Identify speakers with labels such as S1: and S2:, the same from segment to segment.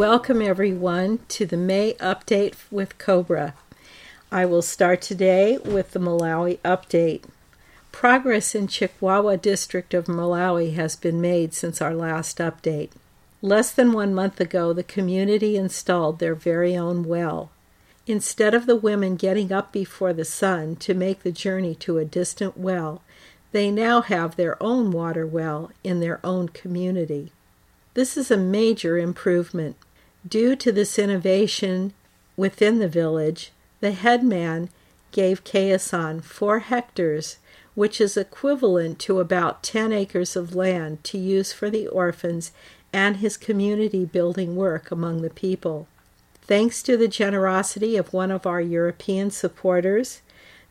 S1: Welcome, everyone, to the May update with Cobra. I will start today with the Malawi update. Progress in Chikwawa district of Malawi has been made since our last update. Less than one month ago, the community installed their very own well. Instead of the women getting up before the sun to make the journey to a distant well, they now have their own water well in their own community. This is a major improvement. Due to this innovation within the village, the headman gave Kayasan four hectares, which is equivalent to about 10 acres of land to use for the orphans and his community building work among the people. Thanks to the generosity of one of our European supporters,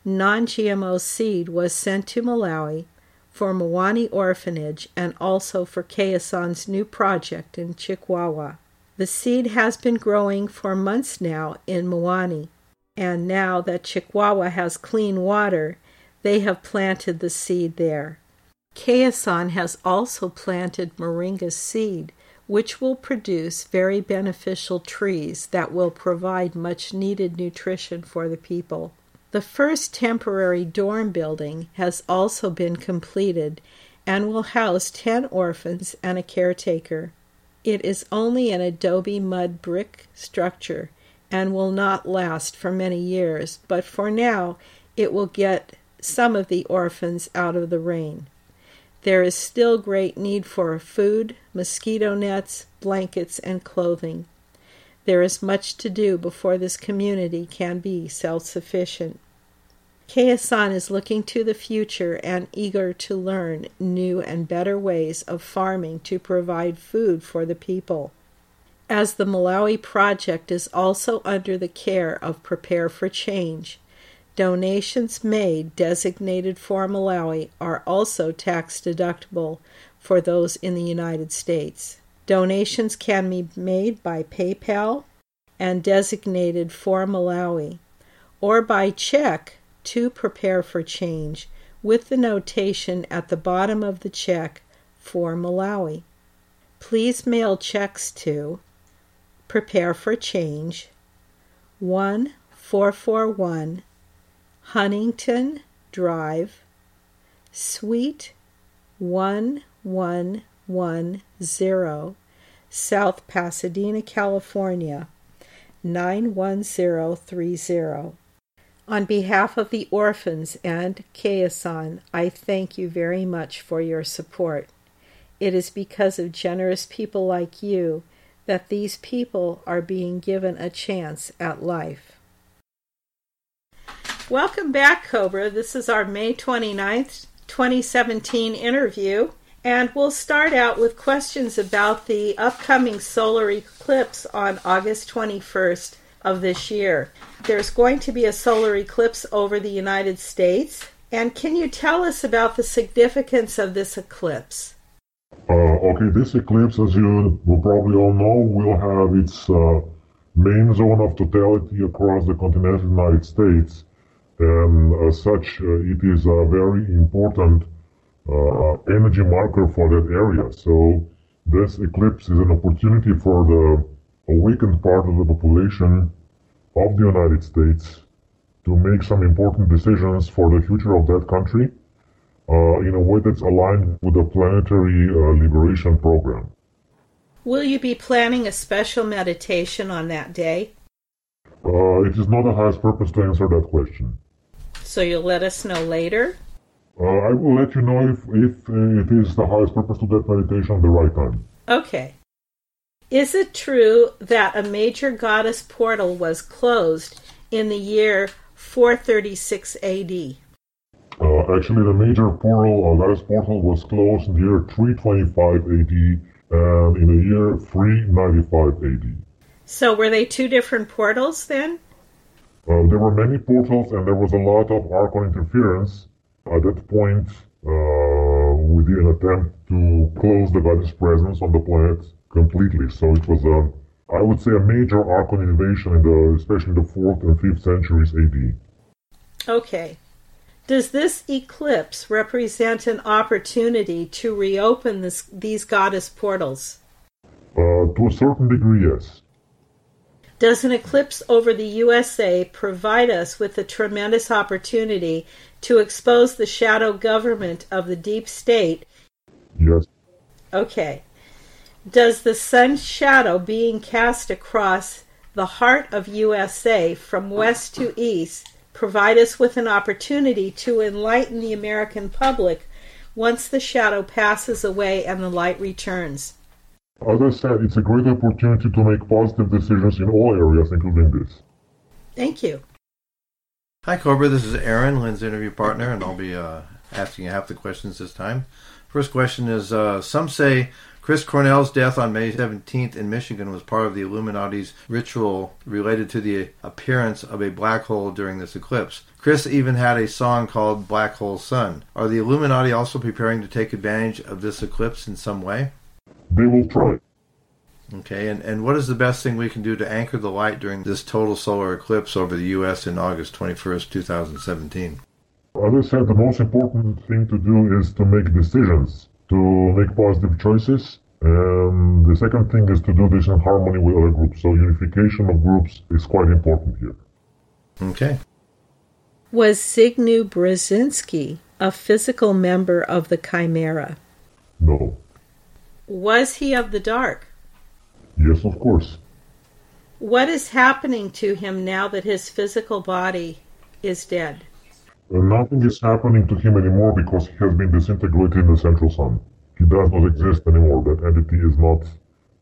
S1: non GMO seed was sent to Malawi for Mwani Orphanage and also for Kayasan's new project in Chikwawa. The seed has been growing for months now in Mwani, and now that Chikwawa has clean water, they have planted the seed there. Kayasan has also planted moringa seed, which will produce very beneficial trees that will provide much needed nutrition for the people. The first temporary dorm building has also been completed and will house 10 orphans and a caretaker. It is only an adobe mud brick structure and will not last for many years, but for now it will get some of the orphans out of the rain. There is still great need for food, mosquito nets, blankets, and clothing. There is much to do before this community can be self sufficient. Kayasan is looking to the future and eager to learn new and better ways of farming to provide food for the people. As the Malawi project is also under the care of Prepare for Change, donations made designated for Malawi are also tax deductible for those in the United States. Donations can be made by PayPal and designated for Malawi, or by check to Prepare for Change with the notation at the bottom of the check for Malawi. Please mail checks to Prepare for Change 1441 Huntington Drive, Suite 1110, South Pasadena, California 91030. On behalf of the orphans and Kayasan, I thank you very much for your support. It is because of generous people like you that these people are being given a chance at life. Welcome back, Cobra. This is our May 29th, 2017 interview. And we'll start out with questions about the upcoming solar eclipse on August 21st of this year. There's going to be a solar eclipse over the United States. And can you tell us about the significance of this eclipse?
S2: Uh, okay, this eclipse, as you will probably all know, will have its uh, main zone of totality across the continental United States and as such, uh, it is a very important uh, energy marker for that area. So this eclipse is an opportunity for the awakened part of the population of the United States to make some important decisions for the future of that country uh, in a way that's aligned with the planetary uh, liberation program.
S1: Will you be planning a special meditation on that day?
S2: Uh, it is not the highest purpose to answer that question.
S1: So you'll let us know later?
S2: Uh, I will let you know if, if uh, it is the highest purpose to that meditation at the right time.
S1: Okay. Is it true that a major goddess portal was closed in the year 436 AD?
S2: Uh, actually, the major portal, uh, goddess portal, was closed in the year 325 AD and in the year 395 AD.
S1: So were they two different portals then?
S2: Uh, there were many portals and there was a lot of Archon interference. At that point, uh, we did an attempt to close the goddess presence on the planet completely. So it was a, I would say, a major Archon invasion in the, especially in the fourth and fifth centuries AD.
S1: Okay. Does this eclipse represent an opportunity to reopen this, these goddess portals?
S2: Uh, to a certain degree, yes.
S1: Does an eclipse over the USA provide us with a tremendous opportunity to expose the shadow government of the deep state?
S2: Yes.
S1: Okay. Does the sun's shadow being cast across the heart of USA from west to east provide us with an opportunity to enlighten the American public once the shadow passes away and the light returns?
S2: As I said, it's a great opportunity to make positive decisions in all areas, including this.
S1: Thank you.
S3: Hi, Cobra. This is Aaron, Lynn's interview partner, and I'll be uh, asking half the questions this time. First question is uh, Some say Chris Cornell's death on May 17th in Michigan was part of the Illuminati's ritual related to the appearance of a black hole during this eclipse. Chris even had a song called Black Hole Sun. Are the Illuminati also preparing to take advantage of this eclipse in some way?
S2: They will try.
S3: Okay, and, and what is the best thing we can do to anchor the light during this total solar eclipse over the U.S. in August 21st, 2017?
S2: As I said, the most important thing to do is to make decisions, to make positive choices. And the second thing is to do this in harmony with other groups. So unification of groups is quite important here.
S3: Okay.
S1: Was Zbigniew Brzezinski a physical member of the Chimera?
S2: No.
S1: Was he of the dark?
S2: Yes, of course.
S1: What is happening to him now that his physical body is dead?
S2: Nothing is happening to him anymore because he has been disintegrated in the central sun. He does not exist anymore. That entity is not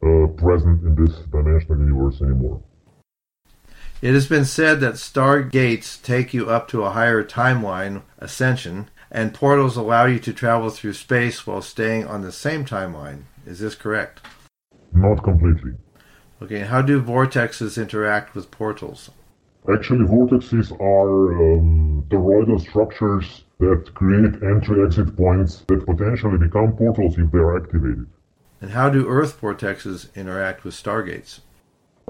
S2: uh, present in this dimensional universe anymore.
S3: It has been said that stargates take you up to a higher timeline ascension, and portals allow you to travel through space while staying on the same timeline. Is this correct?
S2: Not completely.
S3: Okay, how do vortexes interact with portals?
S2: Actually, vortexes are um, toroidal structures that create entry-exit points that potentially become portals if they are activated.
S3: And how do Earth vortexes interact with stargates?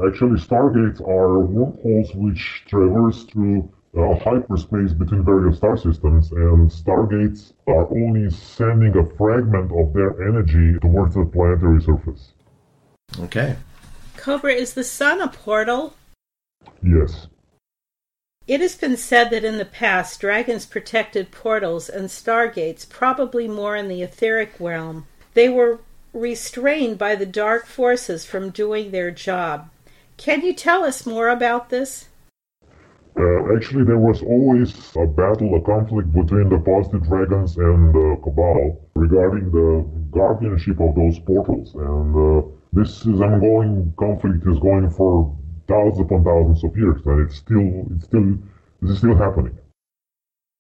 S2: Actually, stargates are wormholes which traverse through uh, hyperspace between various star systems, and stargates are only sending a fragment of their energy towards the planetary surface.
S3: Okay.
S1: Cobra, is the sun a portal?
S2: Yes.
S1: It has been said that in the past, dragons protected portals and stargates, probably more in the etheric realm. They were restrained by the dark forces from doing their job. Can you tell us more about this?
S2: Uh, actually, there was always a battle, a conflict between the positive dragons and the Cabal regarding the guardianship of those portals. And uh, this is ongoing conflict is going for thousands upon thousands of years, and it's still, it's still, this is still happening.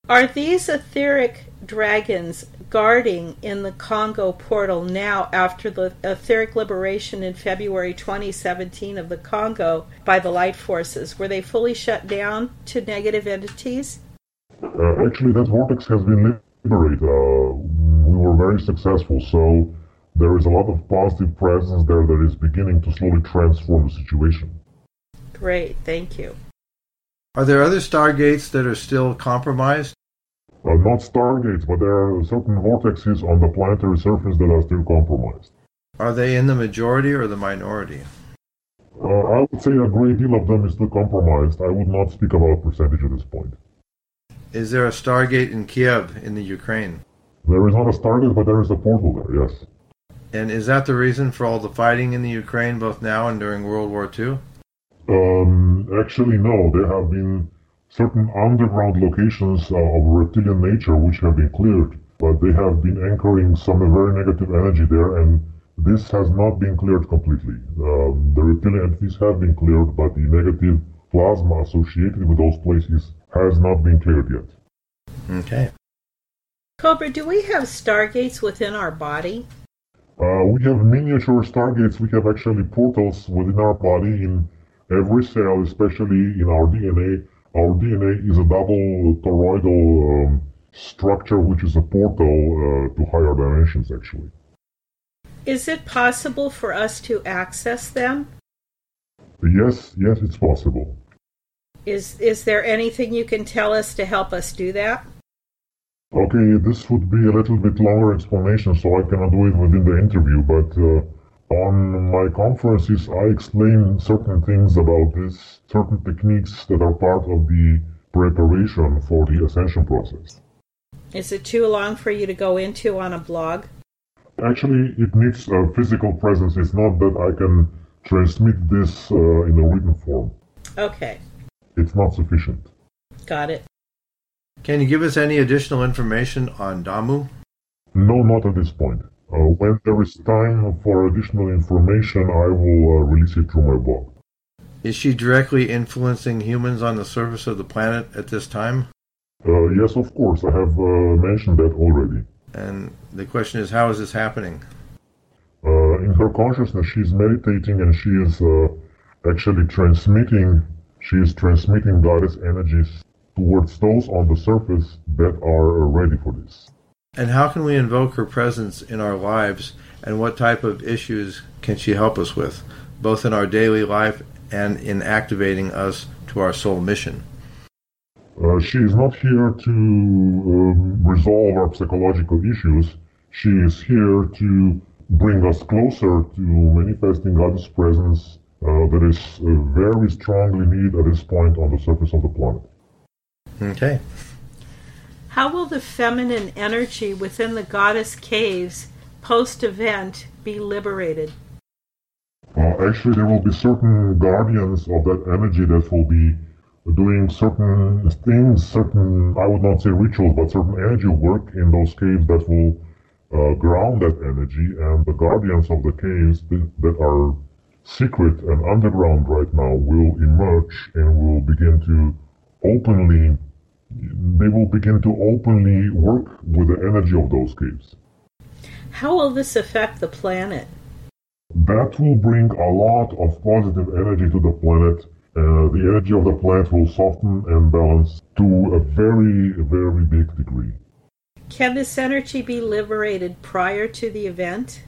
S1: Are these etheric dragons guarding in the Congo portal now after the etheric liberation in February 2017 of the Congo by the light forces? Were they fully shut down to negative entities?
S2: Uh, actually, that vortex has been liberated. Uh, we were very successful, so there is a lot of positive presence there that is beginning to slowly transform the situation.
S1: Great, thank you.
S3: Are there other stargates that are still compromised?
S2: Uh, not stargates, but there are certain vortexes on the planetary surface that are still compromised.
S3: Are they in the majority or the minority?
S2: Uh, I would say a great deal of them is still compromised. I would not speak about percentage at this point.
S3: Is there a stargate in Kiev in the Ukraine?
S2: There is not a stargate, but there is a portal there, yes.
S3: And is that the reason for all the fighting in the Ukraine both now and during World War II?
S2: Um, actually, no. There have been certain underground locations uh, of reptilian nature which have been cleared, but they have been anchoring some very negative energy there, and this has not been cleared completely. Um, the reptilian entities have been cleared, but the negative plasma associated with those places has not been cleared yet.
S3: Okay.
S1: Cobra, do we have stargates within our body?
S2: Uh, we have miniature stargates. We have actually portals within our body in every cell, especially in our DNA. Our DNA is a double toroidal um, structure, which is a portal uh, to higher dimensions, actually.
S1: Is it possible for us to access them?
S2: Yes, yes, it's possible.
S1: Is is there anything you can tell us to help us do that?
S2: Okay, this would be a little bit longer explanation, so I cannot do it within the interview, but uh, On my conferences, I explain certain things about this, certain techniques that are part of the preparation for the ascension process.
S1: Is it too long for you to go into on a blog?
S2: Actually, it needs a physical presence. It's not that I can transmit this uh, in a written form.
S1: Okay,
S2: It's not sufficient.
S1: got it.
S3: Can you give us any additional information on Damu?
S2: No, not at this point. Uh, when there is time for additional information, I will uh, release it through my blog.
S3: Is she directly influencing humans on the surface of the planet at this time?
S2: Uh, yes, of course, I have uh, mentioned that already.
S3: And the question is, how is this happening?
S2: Uh, in her consciousness, she is meditating and she is uh, actually transmitting. She is transmitting goddess energies towards those on the surface that are ready for this.
S3: And how can we invoke her presence in our lives, and what type of issues can she help us with, both in our daily life and in activating us to our soul mission?
S2: Uh, she is not here to um, resolve our psychological issues. She is here to bring us closer to manifesting God's presence uh, that is uh, very strongly needed at this point on the surface of the planet.
S3: Okay.
S1: How will the feminine energy within the goddess caves post event be liberated?
S2: Uh, actually, there will be certain guardians of that energy that will be doing certain things, certain, I would not say rituals, but certain energy work in those caves that will uh, ground that energy. And the guardians of the caves that are secret and underground right now will emerge and will begin to openly, they will begin to openly work with the energy of those caves.
S1: How will this affect the planet?
S2: That will bring a lot of positive energy to the planet. Uh, the energy of the planet will soften and balance to a very, very big degree.
S1: Can this energy be liberated prior to the event?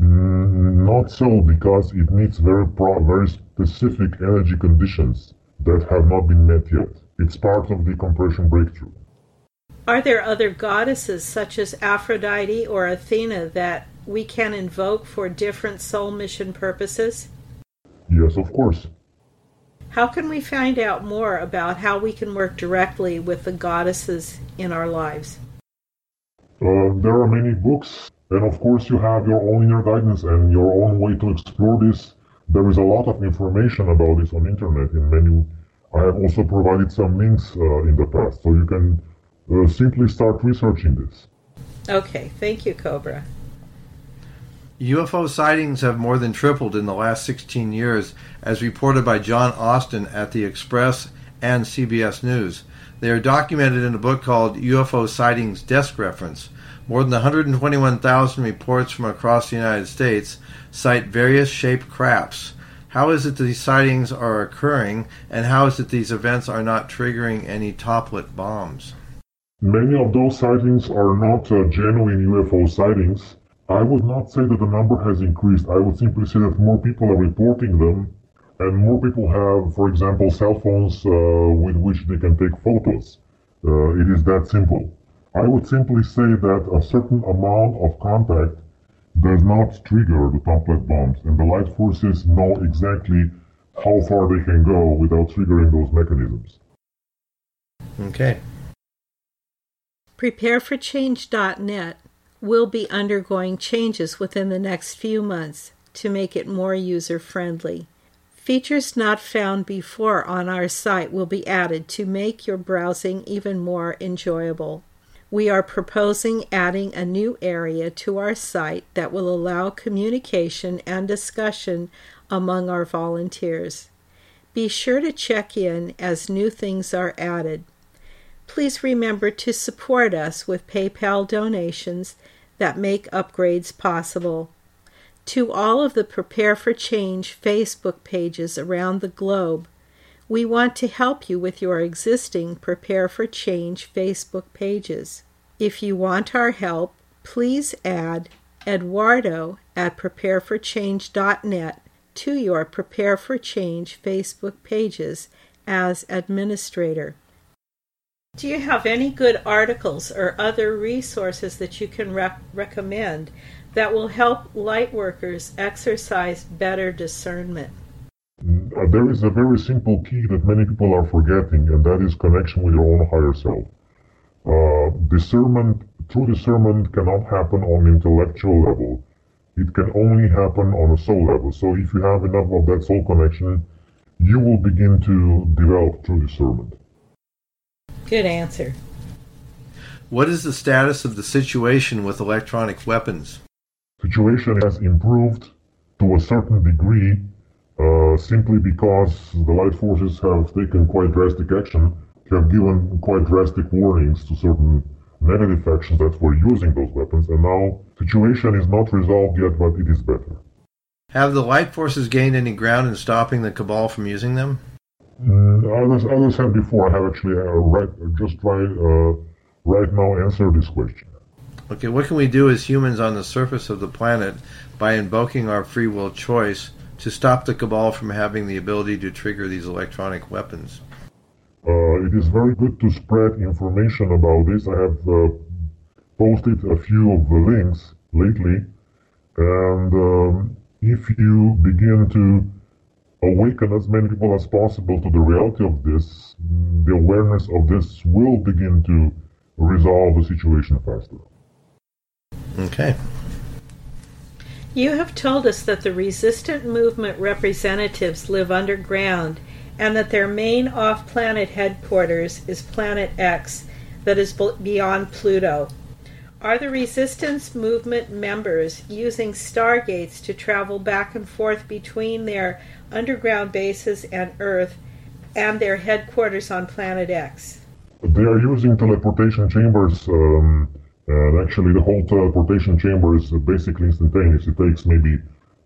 S2: Mm, not so, because it needs very, pro- very specific energy conditions that have not been met yet. It's part of the compression breakthrough.
S1: Are there other goddesses such as Aphrodite or Athena that we can invoke for different soul mission purposes?
S2: Yes, of course.
S1: How can we find out more about how we can work directly with the goddesses in our lives?
S2: Uh, there are many books, and of course, you have your own inner guidance and your own way to explore this. There is a lot of information about this on internet. In many, I have also provided some links uh, in the past, so you can uh, simply start researching this.
S1: Okay, thank you, Cobra.
S3: UFO sightings have more than tripled in the last 16 years, as reported by John Austin at the Express and CBS News. They are documented in a book called UFO Sightings Desk Reference. More than 121,000 reports from across the United States cite various shaped crafts. How is it these sightings are occurring, and how is it these events are not triggering any toplet bombs?
S2: Many of those sightings are not uh, genuine UFO sightings. I would not say that the number has increased. I would simply say that more people are reporting them, and more people have, for example, cell phones uh, with which they can take photos. Uh, it is that simple. I would simply say that a certain amount of contact does not trigger the toplet bombs, and the light forces know exactly how far they can go without triggering those mechanisms.
S3: Okay.
S1: PrepareForChange.net will be undergoing changes within the next few months to make it more user friendly. Features not found before on our site will be added to make your browsing even more enjoyable. We are proposing adding a new area to our site that will allow communication and discussion among our volunteers. Be sure to check in as new things are added. Please remember to support us with PayPal donations that make upgrades possible. To all of the Prepare for Change Facebook pages around the globe, we want to help you with your existing Prepare for Change Facebook pages. If you want our help, please add Eduardo at prepareforchange.net to your Prepare for Change Facebook pages as administrator. Do you have any good articles or other resources that you can rec- recommend that will help light workers exercise better discernment?
S2: Uh, there is a very simple key that many people are forgetting, and that is connection with your own higher self. Uh, discernment, true discernment cannot happen on intellectual level. It can only happen on a soul level. So if you have enough of that soul connection, you will begin to develop true discernment.
S1: Good answer.
S3: What is the status of the situation with electronic weapons?
S2: Situation has improved to a certain degree uh, simply because the light forces have taken quite drastic action, have given quite drastic warnings to certain negative factions that were using those weapons, and now situation is not resolved yet, but it is better.
S3: Have the light forces gained any ground in stopping the cabal from using them?
S2: Mm, as, as I said before, I have actually uh, right, just try uh, right now answer this question.
S3: Okay, what can we do as humans on the surface of the planet by invoking our free will choice to stop the cabal from having the ability to trigger these electronic weapons?
S2: Uh, it is very good to spread information about this. I have uh, posted a few of the links lately, and um, if you begin to awaken as many people as possible to the reality of this, the awareness of this will begin to resolve the situation faster.
S3: Okay.
S1: You have told us that the resistant movement representatives live underground and that their main off planet headquarters is Planet X, that is beyond Pluto. Are the resistance movement members using stargates to travel back and forth between their underground bases and Earth and their headquarters on Planet X?
S2: They are using teleportation chambers, um, and actually, the whole teleportation chamber is basically instantaneous. It takes maybe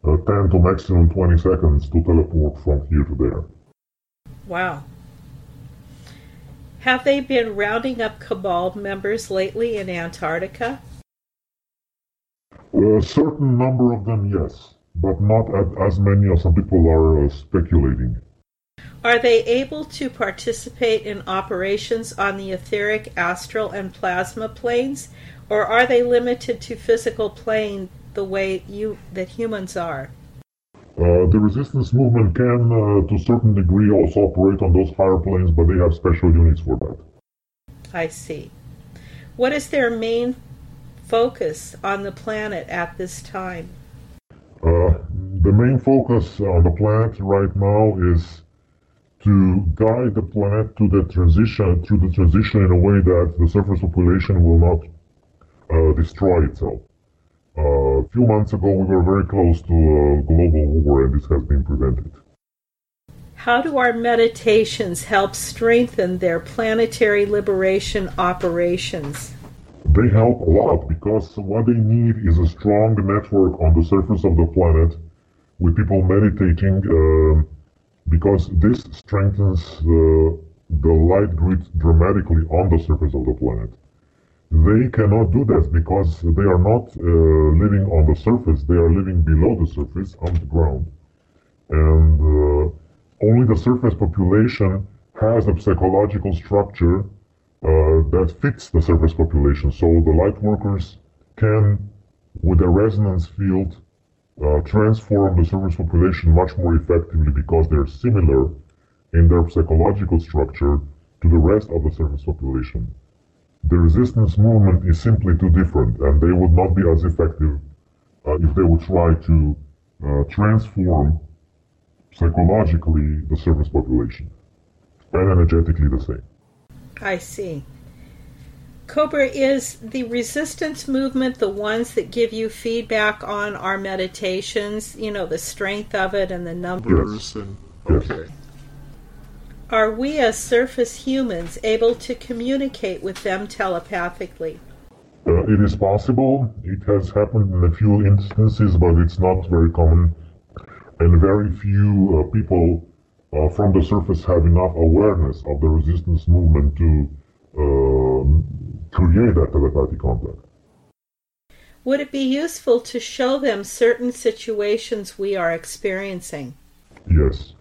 S2: uh, 10 to maximum 20 seconds to teleport from here to there.
S1: Wow. Have they been rounding up Cabal members lately in Antarctica?
S2: A certain number of them, yes, but not as many as some people are uh, speculating.
S1: Are they able to participate in operations on the etheric, astral, and plasma planes, or are they limited to physical plane the way you that humans are?
S2: Uh, the resistance movement can, uh, to a certain degree, also operate on those higher planes, but they have special units for that.
S1: I see. What is their main focus on the planet at this time?
S2: Uh, the main focus on the planet right now is to guide the planet to the transition, through the transition in a way that the surface population will not uh, destroy itself. Uh, a few months ago, we were very close to a global war, and this has been prevented.
S1: How do our meditations help strengthen their planetary liberation operations?
S2: They help a lot because what they need is a strong network on the surface of the planet with people meditating. Uh, because this strengthens the, the light grid dramatically on the surface of the planet. They cannot do that because they are not uh, living on the surface, they are living below the surface, on the ground. And uh, only the surface population has a psychological structure uh, that fits the surface population. So the light workers can, with a resonance field, transform the surface population much more effectively because they're similar in their psychological structure to the rest of the surface population. The resistance movement is simply too different, and they would not be as effective uh, if they would try to uh, transform psychologically the surface population, and energetically the same.
S1: I see. Cobra, is the resistance movement the ones that give you feedback on our meditations? You know, the strength of it and the numbers?
S2: Yes. And, okay.
S1: Are we as surface humans able to communicate with them telepathically?
S2: Uh, it is possible. It has happened in a few instances, but it's not very common. And very few uh, people uh, from the surface have enough awareness of the resistance movement to um, create that telepathic contact.
S1: Would it be useful to show them certain situations we are experiencing?
S2: Yes.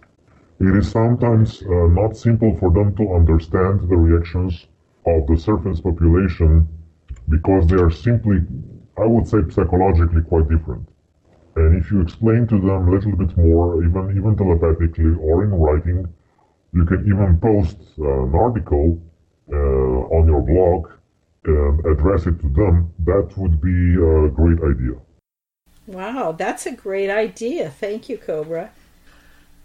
S2: It is sometimes uh, not simple for them to understand the reactions of the surface population because they are simply, I would say, psychologically quite different. And if you explain to them a little bit more, even even telepathically or in writing, you can even post uh, an article uh, on your blog and address it to them. That would be a great idea.
S1: Wow, that's a great idea. Thank you, Cobra.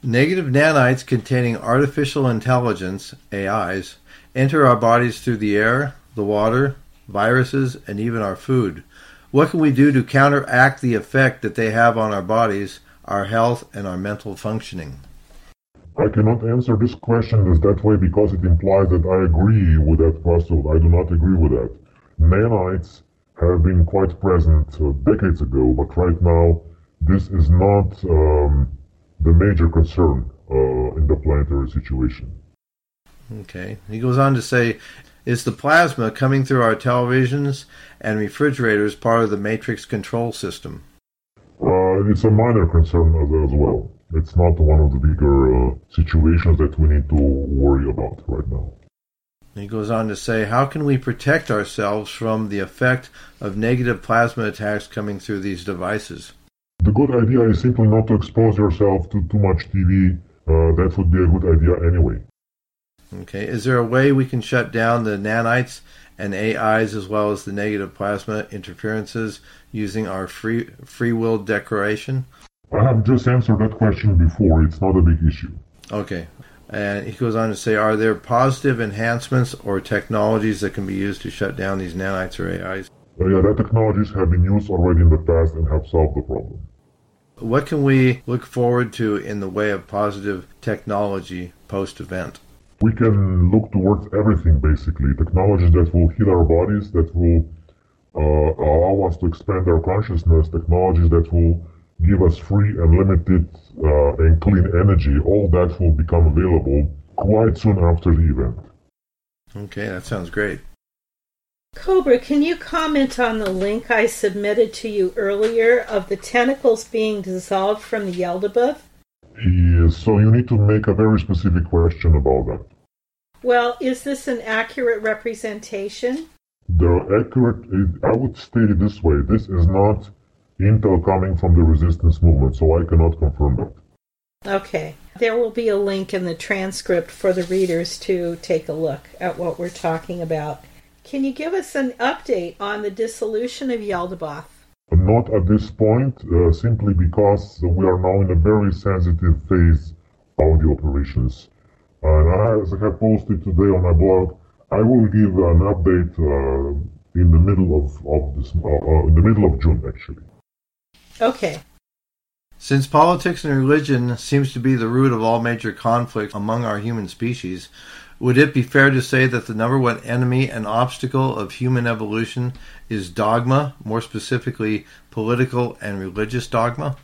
S3: Negative nanites containing artificial intelligence, AIs, enter our bodies through the air, the water, viruses, and even our food. What can we do to counteract the effect that they have on our bodies, our health, and our mental functioning?
S2: I cannot answer this question as that way because it implies that I agree with that puzzle. I do not agree with that. Nanites have been quite present uh, decades ago, but right now this is not um, the major concern uh, in the planetary situation.
S3: Okay. He goes on to say, is the plasma coming through our televisions and refrigerators part of the matrix control system?
S2: Uh, it's a minor concern as, as, well. It's not one of the bigger uh, situations that we need to worry about right now.
S3: He goes on to say, How can we protect ourselves from the effect of negative plasma attacks coming through these devices?
S2: The good idea is simply not to expose yourself to too much TV. Uh, that would be a good idea anyway.
S3: Okay. Is there a way we can shut down the nanites and AIs as well as the negative plasma interferences using our free free will declaration?
S2: I have just answered that question before. It's not a big issue.
S3: Okay. And he goes on to say, are there positive enhancements or technologies that can be used to shut down these nanites or AIs?
S2: Uh, yeah, that technologies have been used already in the past and have solved the problem.
S3: What can we look forward to in the way of positive technology post event?
S2: We can look towards everything basically. Technologies that will heal our bodies, that will uh, allow us to expand our consciousness, technologies that will give us free and limited uh, and clean energy, all that will become available quite soon after the event.
S3: Okay, that sounds great.
S1: Cobra, can you comment on the link I submitted to you earlier of the tentacles being dissolved from the Yaldabaoth?
S2: Yes, so you need to make a very specific question about that.
S1: Well, is this an accurate representation?
S2: The accurate, I would state it this way this is not intel coming from the resistance movement, so I cannot confirm that.
S1: Okay. There will be a link in the transcript for the readers to take a look at what we're talking about. Can you give us an update on the dissolution of Yaldabaoth?
S2: Not at this point, uh, simply because we are now in a very sensitive phase of the operations. And as I have posted today on my blog, I will give an update uh, in the middle of, of this, uh, uh in the middle of June, actually.
S1: Okay.
S3: Since politics and religion seems to be the root of all major conflicts among our human species, would it be fair to say that the number one enemy and obstacle of human evolution is dogma, more specifically political and religious dogma?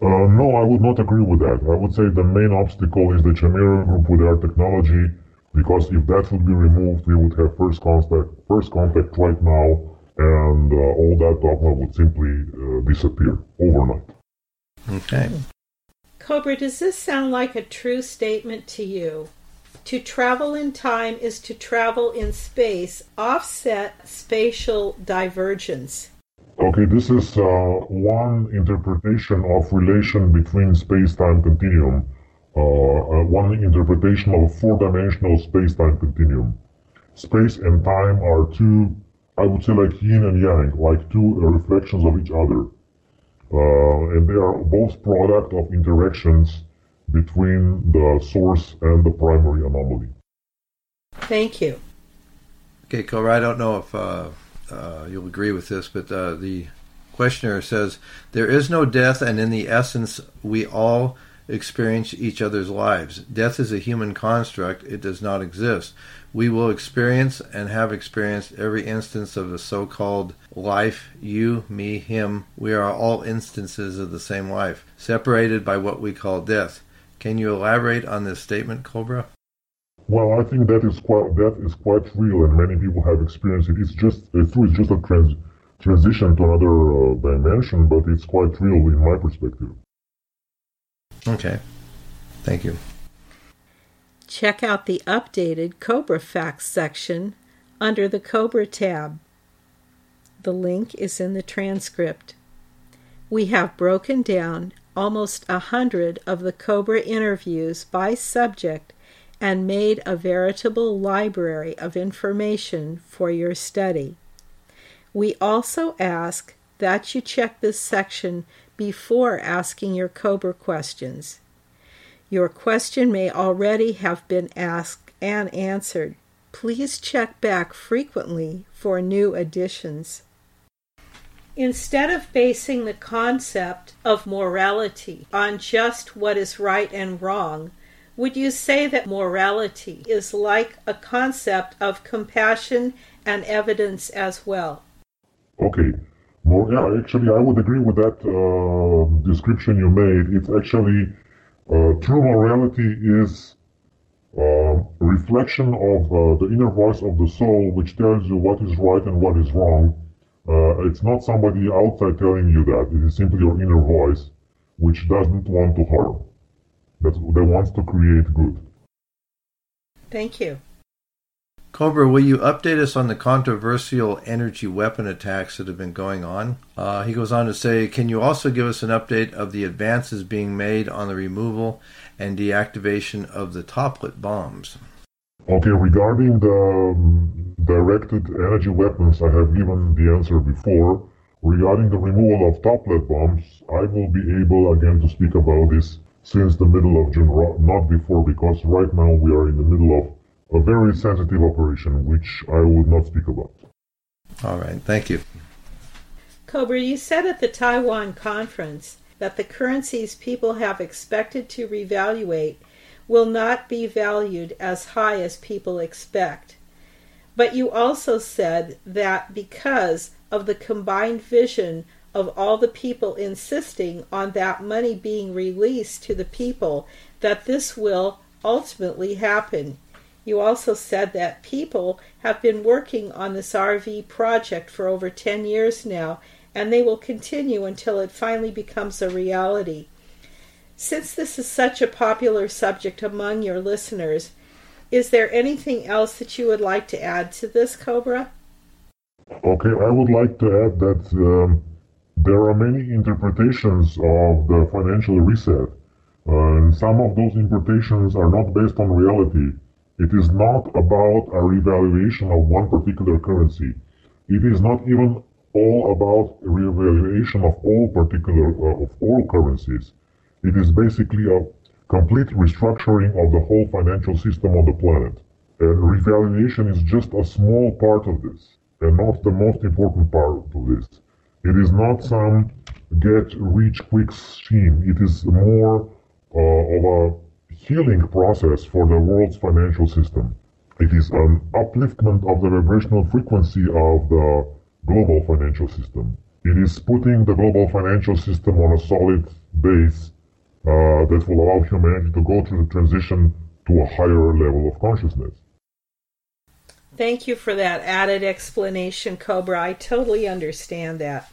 S2: Uh, no, I would not agree with that. I would say the main obstacle is the Chimera group with their technology, because if that would be removed, we would have first contact, first contact right now, and uh, all that dogma would simply uh, disappear overnight.
S3: Okay.
S1: Cobra, does this sound like a true statement to you? To travel in time is to travel in space, offset spatial divergence.
S2: Okay, this is uh, one interpretation of relation between space-time continuum. Uh, uh, one interpretation of four-dimensional space-time continuum. Space and time are two I would say like yin and yang, like two reflections of each other. Uh, and they are both product of interactions between the source and the primary anomaly.
S1: Thank you.
S3: Okay, Cobra, I don't know if uh, uh, you'll agree with this, but uh, the questioner says there is no death, and in the essence, we all experience each other's lives. Death is a human construct, it does not exist. We will experience and have experienced every instance of the so called life you, me, him. We are all instances of the same life, separated by what we call death. Can you elaborate on this statement, Cobra?
S2: Well, I think that is quite that is quite real, and many people have experienced it. It's just it's true. It's just a trans, transition to another uh, dimension, but it's quite real in my perspective.
S3: Okay. Thank you.
S1: Check out the updated Cobra Facts section under the Cobra tab. The link is in the transcript. We have broken down almost a hundred of the Cobra interviews by subject and made a veritable library of information for your study. We also ask that you check this section before asking your COBRA questions. Your question may already have been asked and answered. Please check back frequently for new additions. Instead of basing the concept of morality on just what is right and wrong, would you say that morality is like a concept of compassion and evidence as well?
S2: Okay. More, yeah, actually, I would agree with that uh, description you made. It's actually true morality is uh, a reflection of uh, the inner voice of the soul, which tells you what is right and what is wrong. Uh, it's not somebody outside telling you that. It is simply your inner voice, which doesn't want to harm. That, that wants to create good.
S1: Thank you.
S3: Cobra, will you update us on the controversial energy weapon attacks that have been going on? Uh, he goes on to say, Can you also give us an update of the advances being made on the removal and deactivation of the toplet bombs?
S2: Okay, regarding the um, directed energy weapons, I have given the answer before. Regarding the removal of toplet bombs, I will be able again to speak about this since the middle of June, not before, because right now we are in the middle of a very sensitive operation, which I would not speak about.
S3: All right, thank you.
S1: Cobra, you said at the Taiwan conference that the currencies people have expected to revaluate will not be valued as high as people expect. But you also said that because of the combined vision of all the people insisting on that money being released to the people, that this will ultimately happen. You also said that people have been working on this RV project for over 10 years now, and they will continue until it finally becomes a reality. Since this is such a popular subject among your listeners, is there anything else that you would like to add to this, Cobra?
S2: Okay, I would like to add that um, there are many interpretations of the financial reset, uh, and some of those interpretations are not based on reality. It is not about a revaluation of one particular currency. It is not even all about revaluation of all particular uh, of all currencies. It is basically a complete restructuring of the whole financial system on the planet. And revaluation is just a small part of this, and not the most important part of this. It is not some get rich quick scheme. It is more uh, of a healing process for the world's financial system. It is an upliftment of the vibrational frequency of the global financial system. It is putting the global financial system on a solid base uh, that will allow humanity to go through the transition to a higher level of consciousness.
S1: Thank you for that added explanation, Cobra. I totally understand that.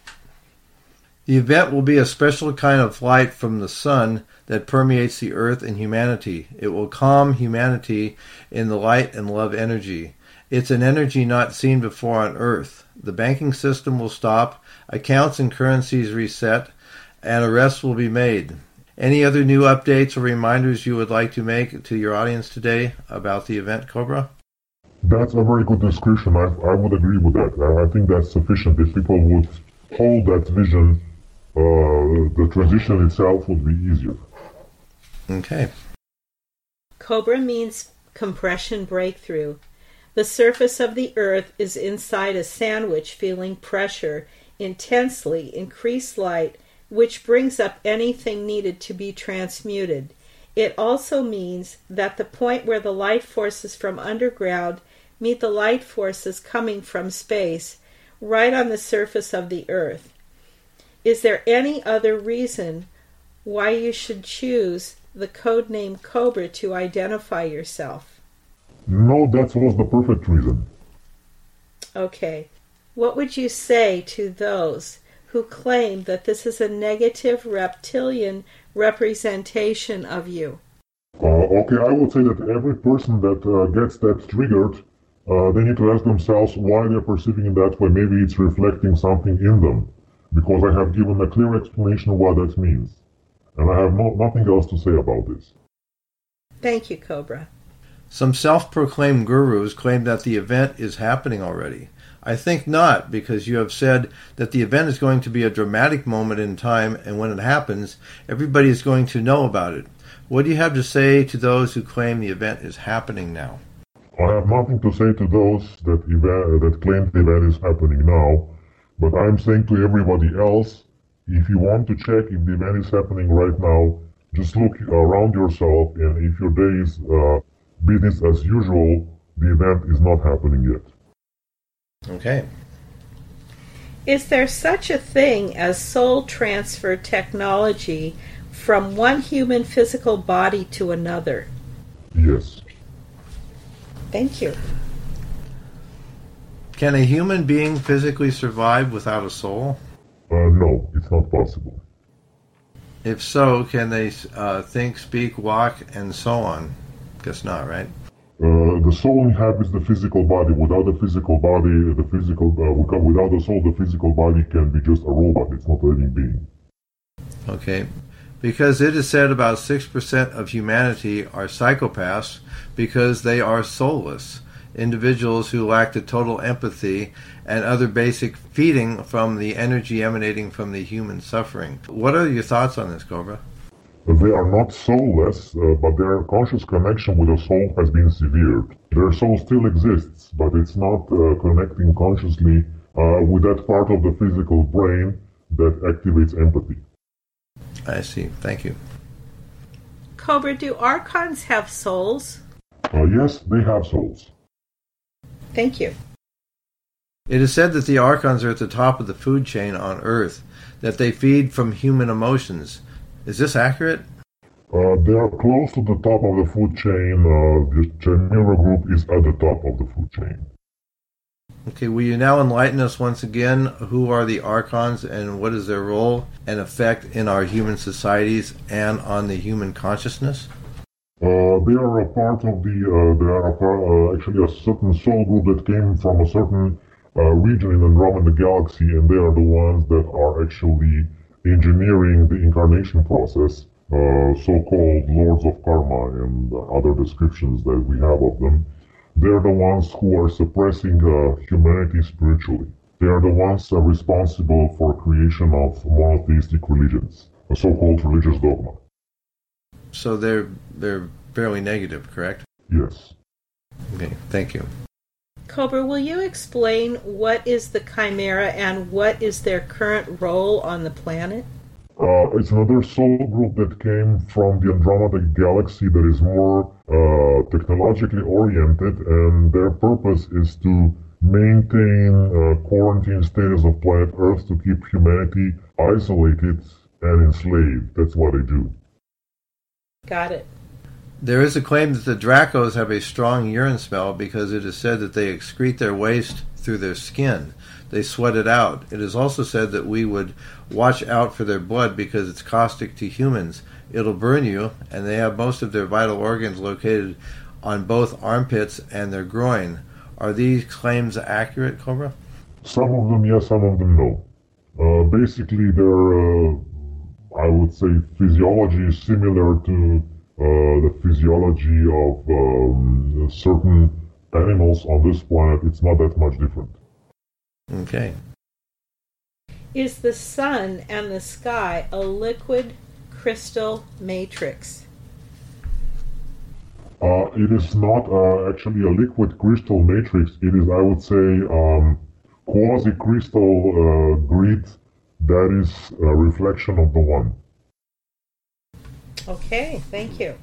S3: The event will be a special kind of light from the sun that permeates the earth and humanity. It will calm humanity in the light and love energy. It's an energy not seen before on earth. The banking system will stop, accounts and currencies reset, and arrests will be made. Any other new updates or reminders you would like to make to your audience today about the event, Cobra?
S2: That's a very good description. I, I would agree with that. I, think that's sufficient. If people would hold that vision, Uh, the transition itself would be easier.
S3: Okay.
S1: Cobra means compression breakthrough. The surface of the earth is inside a sandwich feeling pressure, intensely increased light, which brings up anything needed to be transmuted. It also means that the point where the light forces from underground meet the light forces coming from space, right on the surface of the earth. Is there any other reason why you should choose the code name Cobra to identify yourself?
S2: No, that was the perfect reason.
S1: Okay. What would you say to those who claim that this is a negative reptilian representation of you?
S2: Uh, okay, I would say that every person that uh, gets that triggered uh, they need to ask themselves why they're perceiving it that way. Maybe it's reflecting something in them, because I have given a clear explanation of what that means. And I have no, nothing else to say about this.
S1: Thank you, Cobra.
S3: Some self proclaimed gurus claim that the event is happening already. I think not, because you have said that the event is going to be a dramatic moment in time, and when it happens, everybody is going to know about it. What do you have to say to those who claim the event is happening now?
S2: I have nothing to say to those that event, that claim the event is happening now, but I'm saying to everybody else, if you want to check if the event is happening right now, just look around yourself, and if your day is uh, business as usual, the event is not happening yet.
S3: Okay.
S1: Is there such a thing as soul transfer technology from one human physical body to another?
S2: Yes.
S1: Thank you.
S3: Can a human being physically survive without a soul?
S2: Uh, no, it's not possible.
S3: If so, can they uh, think, speak, walk, and so on? Guess not, right?
S2: Uh, the soul inhabits the physical body. Without the physical body, the physical uh, without the soul, the physical body can be just a robot. It's not a living being.
S3: Okay, because it is said about six percent of humanity are psychopaths because they are soulless individuals who lack the total empathy and other basic feeding from the energy emanating from the human suffering. What are your thoughts on this, Cobra?
S2: They are not soulless, uh, but their conscious connection with the soul has been severed. Their soul still exists, but it's not uh, connecting consciously uh, with that part of the physical brain that activates empathy.
S3: I see. Thank you.
S1: Cobra, do archons have souls?
S2: Uh, yes, they have souls.
S1: Thank you.
S3: It is said that the archons are at the top of the food chain on Earth, that they feed from human emotions. Is this accurate?
S2: Uh, they are close to the top of the food chain. Uh, the Chimera group is at the top of the food chain.
S3: Okay, will you now enlighten us once again? Who are the archons and what is their role and effect in our human societies and on the human consciousness?
S2: They are a part of the. Uh, they are a part, uh, actually a certain soul group that came from a certain uh, region in Andromeda Galaxy, and they are the ones that are actually engineering the incarnation process, so-called Lords of Karma and other descriptions that we have of them. They're the ones who are suppressing humanity spiritually. They are the ones uh, responsible for creation of monotheistic religions, a so-called religious dogma.
S3: So they're they're fairly negative, correct?
S2: Yes.
S3: Okay, thank you.
S1: Cobra, will you explain what is the Chimera and what is their current role on the planet?
S2: Uh, it's another soul group that came from the Andromeda galaxy that is more uh, technologically oriented, and their purpose is to maintain uh, quarantine status of planet Earth to keep humanity isolated and enslaved. That's what they do.
S1: Got it.
S3: There is a claim that the Dracos have a strong urine smell because it is said that they excrete their waste through their skin. They sweat it out. It is also said that we would watch out for their blood because it's caustic to humans. It'll burn you, and they have most of their vital organs located on both armpits and their groin. Are these claims accurate, Cobra?
S2: Some of them yes, some of them no. Uh, basically, their, uh, I would say, physiology is similar to the physiology of um, certain animals on this planet. It's not that much different.
S3: Okay.
S1: Is the sun and the sky a liquid crystal matrix?
S2: Uh, it is not uh, actually a liquid crystal matrix. It is, I would say, um, quasi-crystal uh, grid that is a reflection of the one.
S1: Okay, thank you.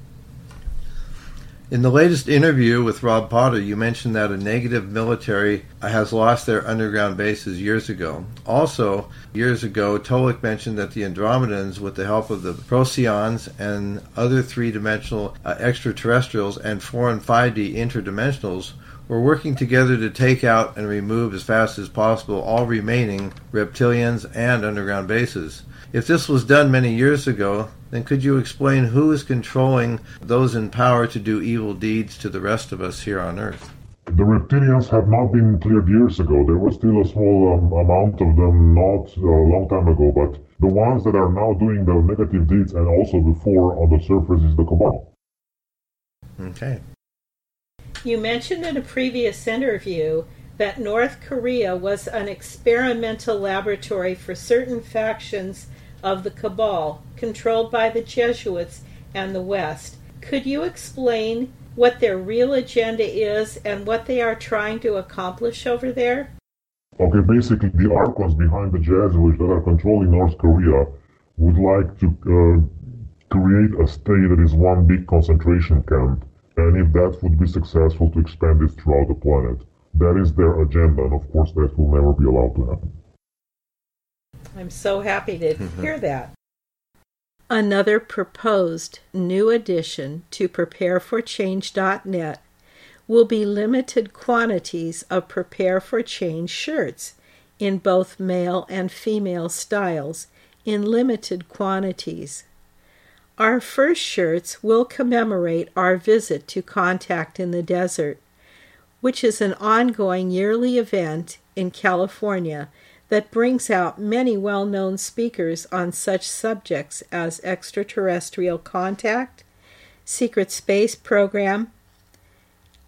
S3: In the latest interview with Rob Potter, you mentioned that a negative military has lost their underground bases years ago. Also, years ago, Tolec mentioned that the Andromedans, with the help of the Procyons and other three dimensional uh, extraterrestrials and 4 and 5D interdimensionals, were working together to take out and remove as fast as possible all remaining reptilians and underground bases. If this was done many years ago, then could you explain who is controlling those in power to do evil deeds to the rest of us here on Earth?
S2: The reptilians have not been cleared years ago. There was still a small um, amount of them not a long time ago, but the ones that are now doing the negative deeds and also before on the surface is the Cabal.
S3: Okay.
S1: You mentioned in a previous interview that North Korea was an experimental laboratory for certain factions of the Cabal, controlled by the Jesuits and the West. Could you explain what their real agenda is and what they are trying to accomplish over there?
S2: Okay, basically, the Archons behind the Jesuits that are controlling North Korea would like to uh, create a state that is one big concentration camp, and if that would be successful, to expand it throughout the planet. That is their agenda, and of course, that will never be allowed to happen.
S1: I'm so happy to mm-hmm. hear that. Another proposed new addition to prepareforchange.net will be limited quantities of Prepare for Change shirts in both male and female styles in limited quantities. Our first shirts will commemorate our visit to Contact in the Desert, which is an ongoing yearly event in California that brings out many well known speakers on such subjects as extraterrestrial contact, secret space program,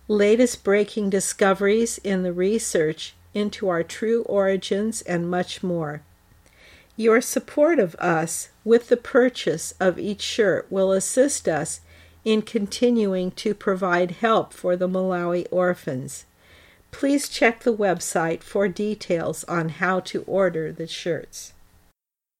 S1: latest breaking discoveries in the research into our true origins, and much more. Your support of us with the purchase of each shirt will assist us in continuing to provide help for the Malawi orphans. Please check the website for details on how to order the shirts.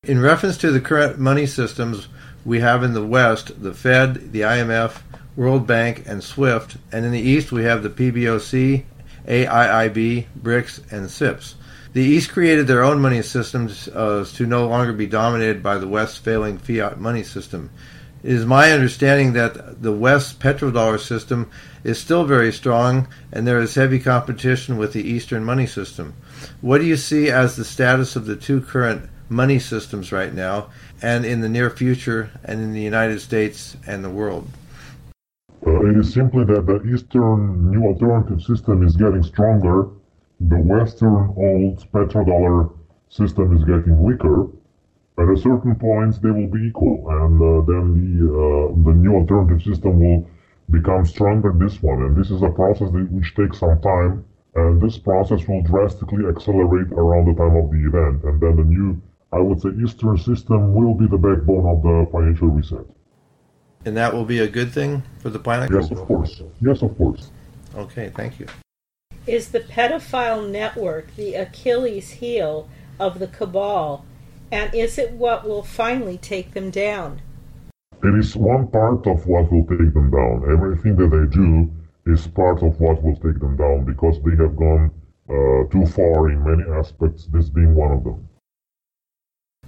S3: In reference to the current money systems we have in the West, the Fed, the IMF, World Bank, and SWIFT, and in the East we have the PBOC, AIIB, BRICS, and SIPS. The East created their own money systems uh, to no longer be dominated by the West's failing fiat money system. It is my understanding that the West's petrodollar system is still very strong and there is heavy competition with the Eastern money system. What do you see as the status of the two current money systems right now and in the near future and in the United States and the world?
S2: Uh, it is simply that the Eastern new alternative system is getting stronger, the Western old petrodollar system is getting weaker. At a certain point, they will be equal, and uh, then the uh, the new alternative system will become stronger. This one, and this is a process that, which takes some time, and this process will drastically accelerate around the time of the event, and then the new, I would say, Eastern system will be the backbone of the financial reset.
S3: And that will be a good thing for the planet?
S2: Yes, of course. Yes, of course.
S3: Okay, thank you.
S1: Is the pedophile network the Achilles heel of the cabal, and is it what will finally take them down?
S2: It is one part of what will take them down. Everything that they do is part of what will take them down because they have gone uh, too far in many aspects, this being one of them.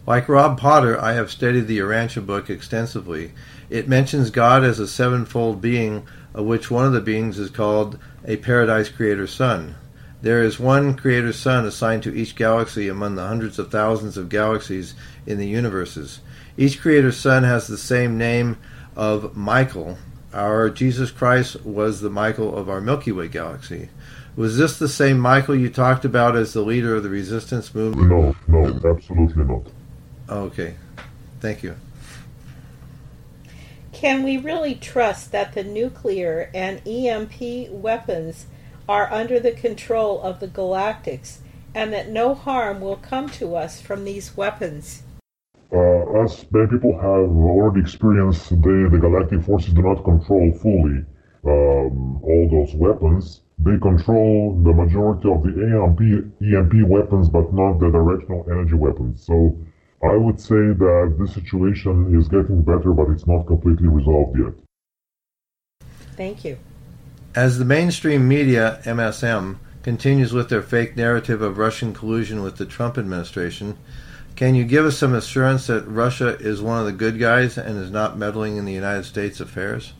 S3: Like Rob Potter, I have studied the Urantia book extensively. It mentions God as a sevenfold being, of which one of the beings is called a Paradise Creator Son. There is one Creator Son assigned to each galaxy among the hundreds of thousands of galaxies in the universes. Each creator's Son has the same name of Michael. Our Jesus Christ was the Michael of our Milky Way galaxy. Was this the same Michael you talked about as the leader of the resistance movement?
S2: No, no, absolutely not.
S3: Okay, thank you.
S1: Can we really trust that the nuclear and EMP weapons are under the control of the Galactics and that no harm will come to us from these weapons?
S2: Uh, as many people have already experienced, they, the galactic forces do not control fully um, all those weapons. They control the majority of the EMP, EMP weapons, but not the directional energy weapons. So I would say that this situation is getting better, but it's not completely resolved yet.
S1: Thank you.
S3: As the mainstream media, MSM, continues with their fake narrative of Russian collusion with the Trump administration, can you give us some assurance that Russia is one of the good guys and is not meddling in the United States affairs?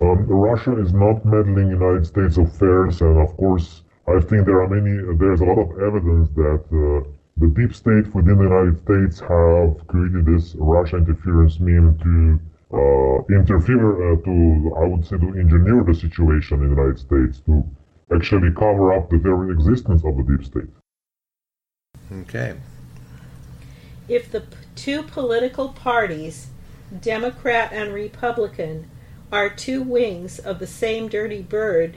S2: Um, Russia is not meddling in United States affairs, and of course, I think there are many. There's a lot of evidence that uh, the deep state within the United States have created this Russia interference meme to uh, interfere, uh, to I would say, to engineer the situation in the United States to actually cover up the very existence of the deep state.
S3: Okay.
S1: If the p- two political parties, Democrat and Republican, are two wings of the same dirty bird,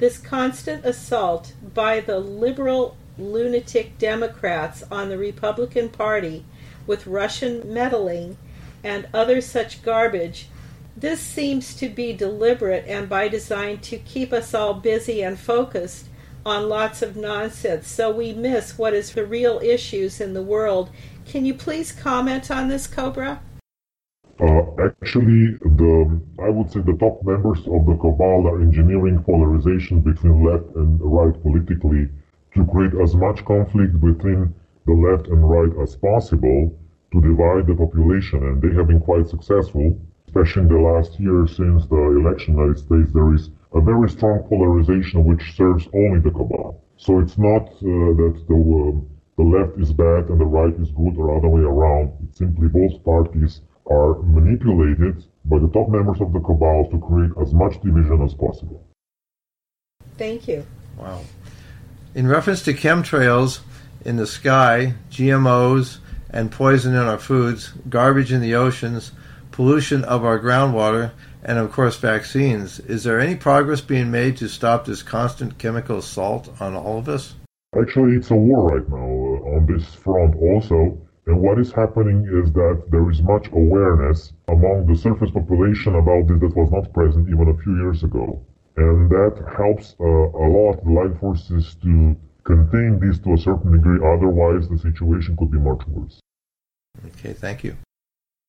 S1: this constant assault by the liberal lunatic Democrats on the Republican Party with Russian meddling and other such garbage, this seems to be deliberate and by design to keep us all busy and focused on lots of nonsense so we miss what is the real issues in the world. Can you please comment on this, Cobra?
S2: Uh, actually, the I would say the top members of the cabal are engineering polarization between left and right politically to create as much conflict between the left and right as possible to divide the population, and they have been quite successful. Especially in the last year since the election in the United States, there is a very strong polarization which serves only the cabal. So it's not uh, that the uh, the left is bad and the right is good or other way around. It's simply both parties are manipulated by the top members of the cabal to create as much division as possible.
S1: Thank you.
S3: Wow. In reference to chemtrails in the sky, GMOs, and poison in our foods, garbage in the oceans, pollution of our groundwater, and of course vaccines, is there any progress being made to stop this constant chemical assault on all of us?
S2: Actually, it's a war right now on this front also. And what is happening is that there is much awareness among the surface population about this that was not present even a few years ago. And that helps uh, a lot the light forces to contain this to a certain degree, otherwise, the situation could be much worse.
S3: Okay, thank you.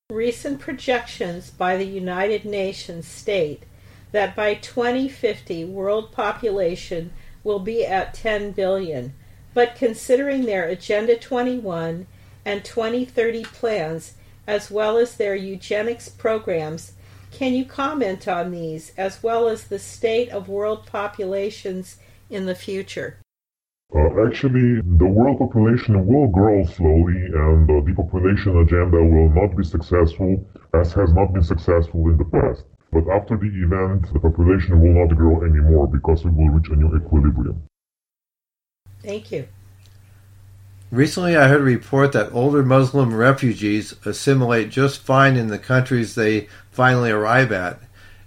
S1: Recent projections by the United Nations state that by 2050 world population will be at 10 billion. But considering their Agenda 21 and 2030 plans, as well as their eugenics programs, can you comment on these, as well as the state of world populations in the future?
S2: Uh, actually, the world population will grow slowly, and the depopulation agenda will not be successful, as has not been successful in the past. But after the event, the population will not grow anymore because it will reach a new equilibrium.
S1: Thank you.
S3: Recently, I heard a report that older Muslim refugees assimilate just fine in the countries they finally arrive at.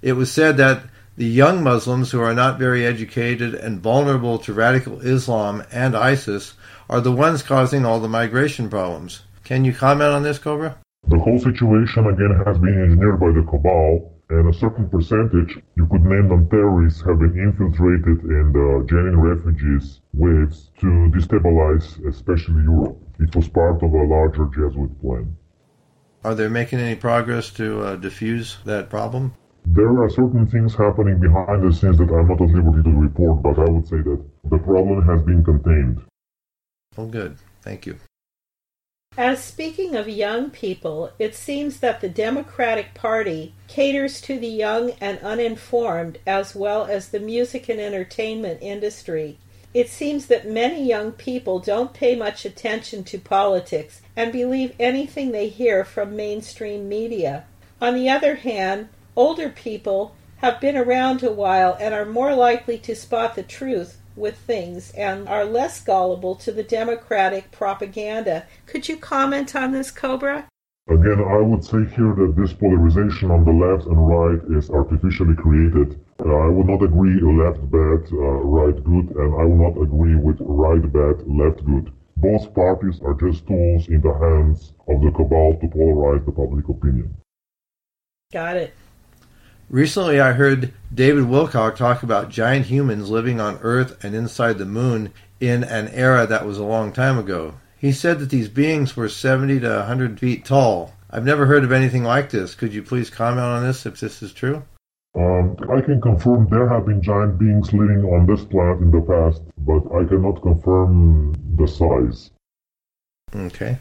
S3: It was said that the young Muslims who are not very educated and vulnerable to radical Islam and ISIS are the ones causing all the migration problems. Can you comment on this, Cobra?
S2: The whole situation again has been engineered by the cabal, and a certain percentage, you could name them terrorists, have been infiltrated in the genuine refugees waves to destabilize especially Europe. It was part of a larger Jesuit plan.
S3: Are they making any progress to uh, diffuse that problem?
S2: There are certain things happening behind the scenes that I'm not at liberty to report, but I would say that the problem has been contained.
S3: Oh, good. Thank you.
S1: As speaking of young people, it seems that the Democratic Party caters to the young and uninformed as well as the music and entertainment industry. It seems that many young people don't pay much attention to politics and believe anything they hear from mainstream media. On the other hand, older people have been around a while and are more likely to spot the truth with things and are less gullible to the democratic propaganda. Could you comment on this, Cobra?
S2: Again, I would say here that this polarization on the left and right is artificially created. Uh, I would not agree left bad, uh, right good, and I would not agree with right bad, left good. Both parties are just tools in the hands of the cabal to polarize the public opinion.
S1: Got it.
S3: Recently, I heard David Wilcock talk about giant humans living on Earth and inside the moon in an era that was a long time ago. He said that these beings were 70 to 100 feet tall. I've never heard of anything like this. Could you please comment on this if this is true?
S2: Um, I can confirm there have been giant beings living on this planet in the past, but I cannot confirm the size.
S3: Okay.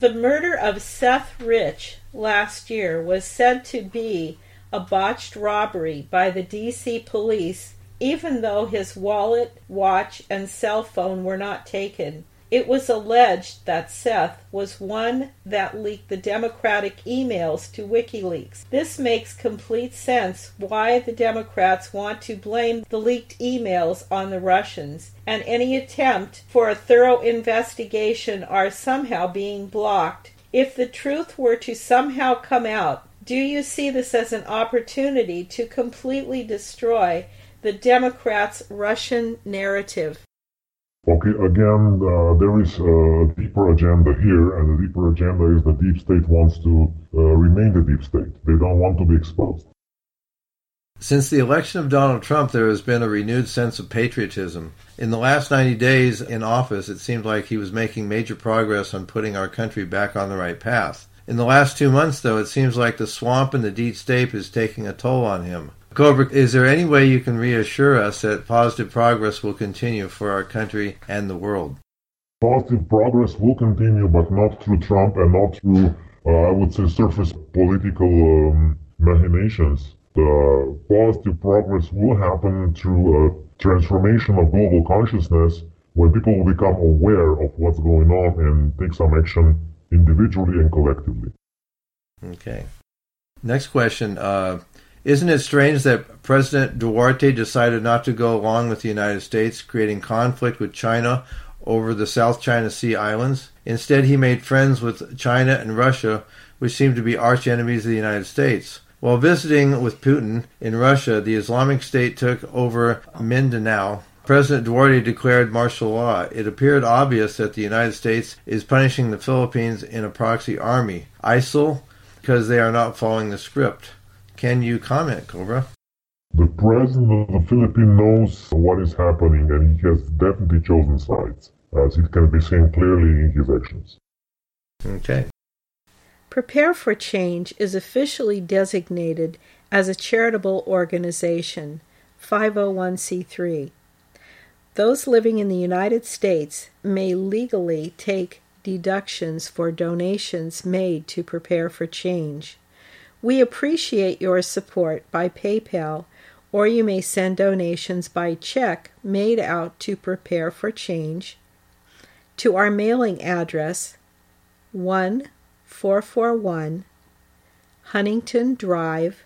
S1: The murder of Seth Rich last year was said to be a botched robbery by the DC police, even though his wallet, watch, and cell phone were not taken. It was alleged that Seth was one that leaked the Democratic emails to WikiLeaks. This makes complete sense why the Democrats want to blame the leaked emails on the Russians, and any attempt for a thorough investigation are somehow being blocked. If the truth were to somehow come out, do you see this as an opportunity to completely destroy the Democrats' Russian narrative?
S2: Okay, again, uh, there is a deeper agenda here, and the deeper agenda is the deep state wants to uh, remain the deep state. They don't want to be exposed.
S3: Since the election of Donald Trump, there has been a renewed sense of patriotism. In the last 90 days in office, it seemed like he was making major progress on putting our country back on the right path. In the last two months, though, it seems like the swamp and the deep state is taking a toll on him. Cobra, is there any way you can reassure us that positive progress will continue for our country and the world?
S2: Positive progress will continue, but not through Trump and not through, uh, I would say, surface political um, machinations. The positive progress will happen through a transformation of global consciousness when people will become aware of what's going on and take some action individually and collectively.
S3: Okay. Next question. Uh, isn't it strange that President Duterte decided not to go along with the United States, creating conflict with China over the South China Sea islands? Instead, he made friends with China and Russia, which seem to be arch enemies of the United States. While visiting with Putin in Russia, the Islamic State took over Mindanao. President Duterte declared martial law. It appeared obvious that the United States is punishing the Philippines in a proxy army, ISIL, because they are not following the script. Can you comment, Cobra?
S2: The president of the Philippines knows what is happening and he has definitely chosen sides, as it can be seen clearly in his actions.
S3: Okay.
S1: Prepare for Change is officially designated as a charitable organization, 501c3. Those living in the United States may legally take deductions for donations made to Prepare for Change. We appreciate your support by PayPal, or you may send donations by check made out to Prepare for Change to our mailing address 1441 Huntington Drive,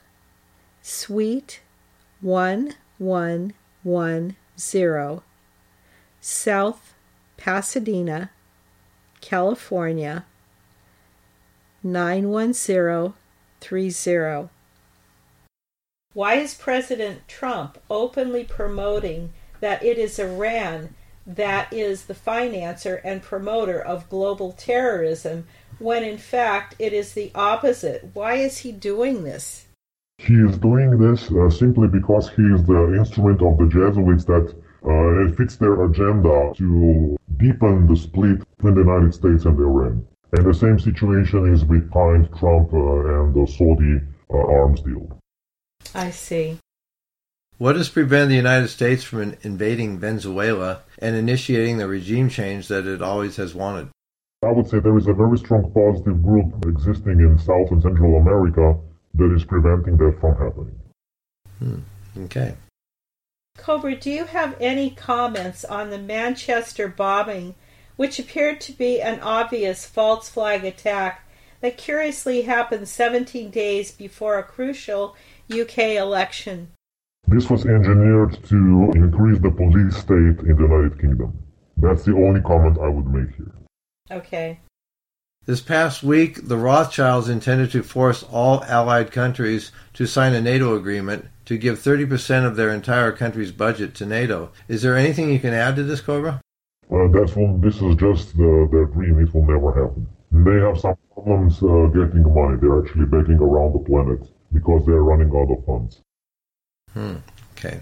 S1: Suite 1110, South Pasadena, California 91030. Why is President Trump openly promoting that it is Iran that is the financer and promoter of global terrorism when in fact it is the opposite? Why is he doing this?
S2: He is doing this uh, simply because he is the instrument of the Jesuits that uh, it fits their agenda to deepen the split between the United States and Iran. And the same situation is behind Trump uh, and the Saudi uh, arms deal.
S1: I see.
S3: What has prevented the United States from invading Venezuela and initiating the regime change that it always has wanted?
S2: I would say there is a very strong positive group existing in South and Central America that is preventing that from happening.
S3: Hmm. Okay.
S1: Cobra, do you have any comments on the Manchester bombing which appeared to be an obvious false flag attack that curiously happened 17 days before a crucial UK election.
S2: This was engineered to increase the police state in the United Kingdom. That's the only comment I would make here.
S1: Okay.
S3: This past week, the Rothschilds intended to force all Allied countries to sign a NATO agreement to give 30% of their entire country's budget to NATO. Is there anything you can add to this, Cobra?
S2: Uh, that's one, this is just the, their dream. It will never happen. They have some problems uh, getting money. They're actually begging around the planet because they're running out of funds.
S3: Hmm. Okay.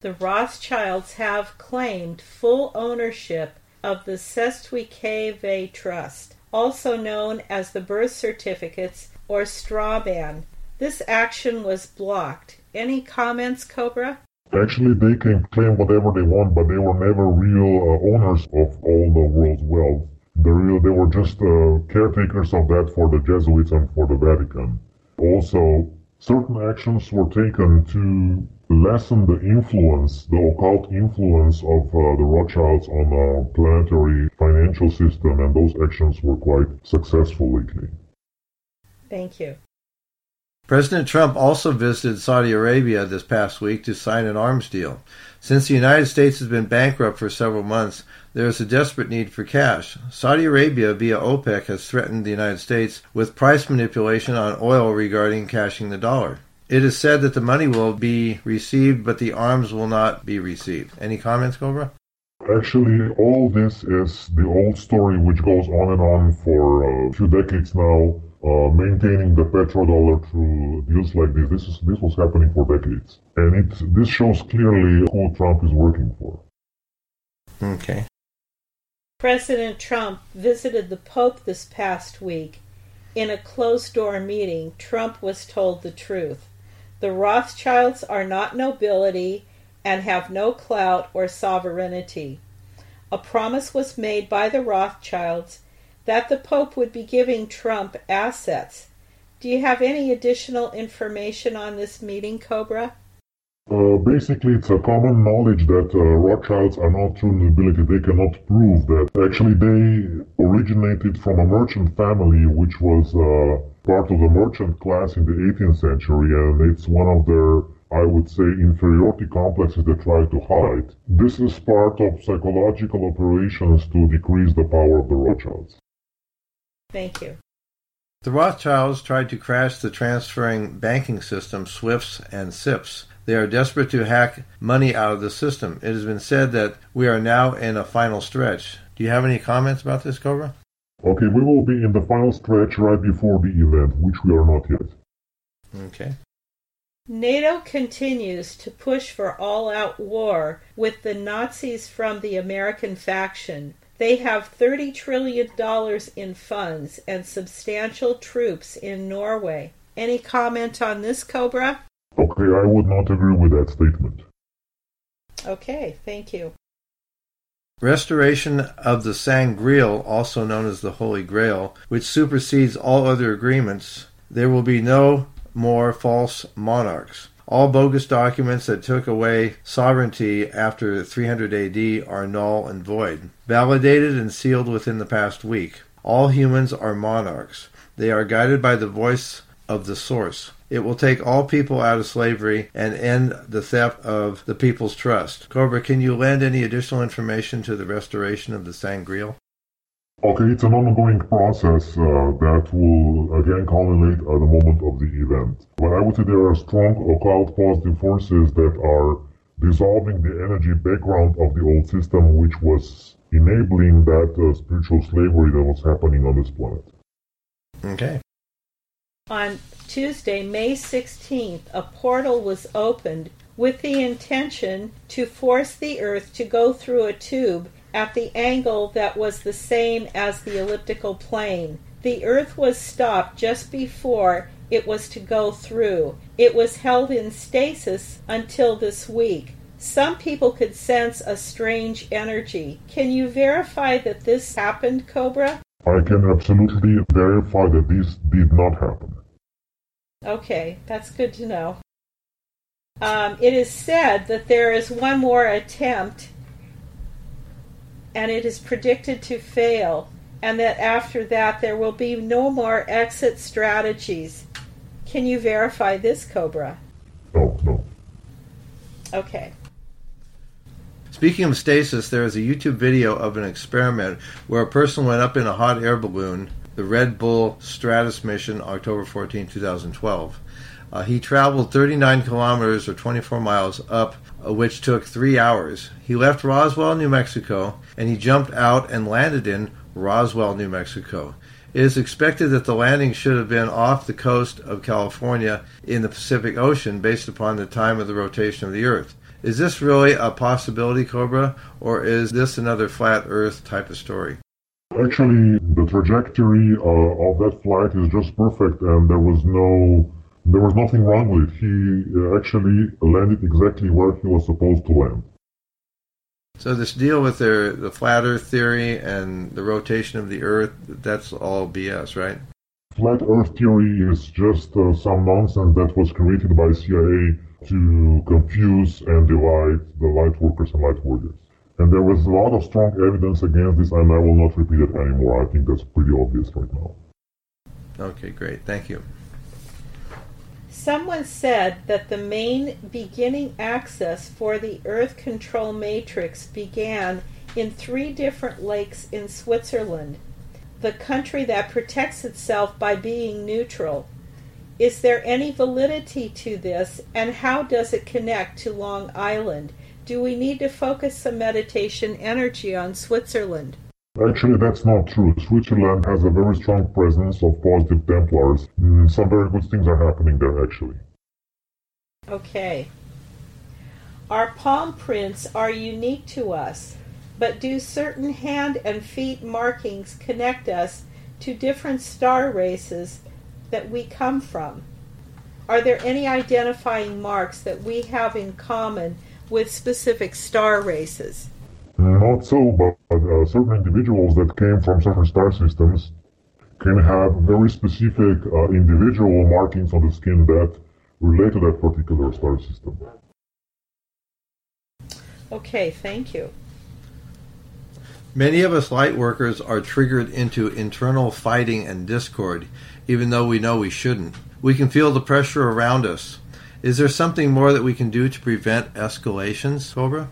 S1: The Rothschilds have claimed full ownership of the Cestui Que Vie Trust, also known as the birth certificates or straw man. This action was blocked. Any comments, Cobra?
S2: Actually, they can claim whatever they want, but they were never real uh, owners of all the world's wealth. The real, they were just uh, caretakers of that for the Jesuits and for the Vatican. Also, certain actions were taken to lessen the influence, the occult influence of uh, the Rothschilds on the planetary financial system, and those actions were quite successful lately.
S1: Thank you.
S3: President Trump also visited Saudi Arabia this past week to sign an arms deal. Since the United States has been bankrupt for several months, there is a desperate need for cash. Saudi Arabia, via OPEC, has threatened the United States with price manipulation on oil regarding cashing the dollar. It is said that the money will be received, but the arms will not be received. Any comments, Cobra?
S2: Actually, all this is the old story which goes on and on for uh, a few decades now uh, maintaining the petrodollar through deals like this. This is this was happening for decades, and it this shows clearly who Trump is working for.
S3: Okay.
S1: President Trump visited the Pope this past week. In a closed door meeting, Trump was told the truth. The Rothschilds are not nobility and have no clout or sovereignty. A promise was made by the Rothschilds that the Pope would be giving Trump assets. Do you have any additional information on this meeting, Cobra?
S2: Uh, basically, it's a common knowledge that uh, Rothschilds are not true nobility. They cannot prove that. Actually, they originated from a merchant family, which was uh, part of the merchant class in the 18th century, and it's one of their I would say, inferiority complexes they try to hide. This is part of psychological operations to decrease the power of the Rothschilds.
S1: Thank you.
S3: The Rothschilds tried to crash the transferring banking system SWIFTs and SIPs. They are desperate to hack money out of the system. It has been said that we are now in a final stretch. Do you have any comments about this, Cobra?
S2: Okay, we will be in the final stretch right before the event, which we are not yet.
S3: Okay.
S1: NATO continues to push for all out war with the Nazis from the American faction. They have $30 trillion in funds and substantial troops in Norway. Any comment on this, Cobra?
S2: Okay, I would not agree with that statement.
S1: Okay, thank you.
S3: Restoration of the Sangreal, also known as the Holy Grail, which supersedes all other agreements. There will be no more false monarchs. All bogus documents that took away sovereignty after 300 AD are null and void. Validated and sealed within the past week. All humans are monarchs. They are guided by the voice of the source. It will take all people out of slavery and end the theft of the people's trust. Cobra, can you lend any additional information to the restoration of the Sangreal?
S2: Okay, it's an ongoing process uh, that will again culminate at the moment of the event. But I would say there are strong occult positive forces that are dissolving the energy background of the old system, which was enabling that uh, spiritual slavery that was happening on this planet.
S3: Okay.
S1: On Tuesday, May 16th, a portal was opened with the intention to force the Earth to go through a tube at the angle that was the same as the elliptical plane. The Earth was stopped just before it was to go through. It was held in stasis until this week. Some people could sense a strange energy. Can you verify that this happened, Cobra?
S2: I can absolutely verify that this did not happen.
S1: Okay, that's good to know. Um, it is said that there is one more attempt and it is predicted to fail, and that after that there will be no more exit strategies. Can you verify this, Cobra?
S2: No, no.
S1: Okay.
S3: Speaking of stasis, there is a YouTube video of an experiment where a person went up in a hot air balloon, the Red Bull Stratos mission, October 14, 2012. Uh, he traveled 39 kilometers or 24 miles up, which took three hours. He left Roswell, New Mexico, and he jumped out and landed in Roswell, New Mexico. It is expected that the landing should have been off the coast of California in the Pacific Ocean based upon the time of the rotation of the Earth. Is this really a possibility, Cobra, or is this another flat Earth type of story?
S2: Actually, the trajectory uh, of that flight is just perfect, and there was no there was nothing wrong with it. He uh, actually landed exactly where he was supposed to land.
S3: So this deal with their the flat Earth theory and the rotation of the Earth, that's all BS, right?
S2: Flat Earth theory is just uh, some nonsense that was created by CIA to confuse and divide the light workers and light warriors. And there was a lot of strong evidence against this, and I will not repeat it anymore. I think that's pretty obvious right now.
S3: Okay, great. Thank you.
S1: Someone said that the main beginning access for the Earth control matrix began in three different lakes in Switzerland, the country that protects itself by being neutral. Is there any validity to this, and how does it connect to Long Island? Do we need to focus some meditation energy on Switzerland?
S2: Actually, that's not true. Switzerland has a very strong presence of positive Templars. Mm, some very good things are happening there, actually.
S1: Okay. Our palm prints are unique to us, but do certain hand and feet markings connect us to different star races that we come from? Are there any identifying marks that we have in common with specific star races?
S2: Not so, but uh, certain individuals that came from certain star systems can have very specific uh, individual markings on the skin that relate to that particular star system.
S1: Okay, thank you.
S3: Many of us light workers are triggered into internal fighting and discord, even though we know we shouldn't. We can feel the pressure around us. Is there something more that we can do to prevent escalations, Cobra?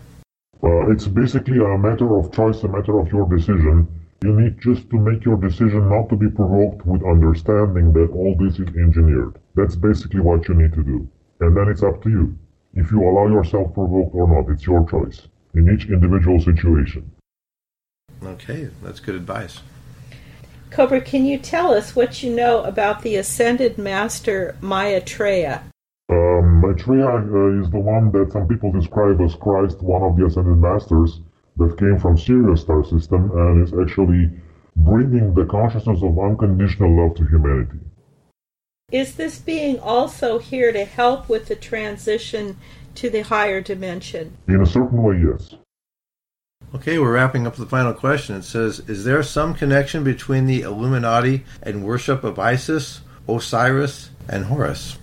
S2: Uh, it's basically a matter of choice, a matter of your decision. You need just to make your decision not to be provoked with understanding that all this is engineered. That's basically what you need to do. And then it's up to you. If you allow yourself provoked or not, it's your choice in each individual situation.
S3: Okay, that's good advice.
S1: Cobra, can you tell us what you know about the Ascended Master Maitreya?
S2: Um, Maitreya uh, is the one that some people describe as Christ, one of the Ascended Masters that came from Sirius star system and is actually bringing the consciousness of unconditional love to humanity.
S1: Is this being also here to help with the transition to the higher dimension?
S2: In a certain way, yes.
S3: Okay, we're wrapping up the final question. It says Is there some connection between the Illuminati and worship of Isis, Osiris, and Horus?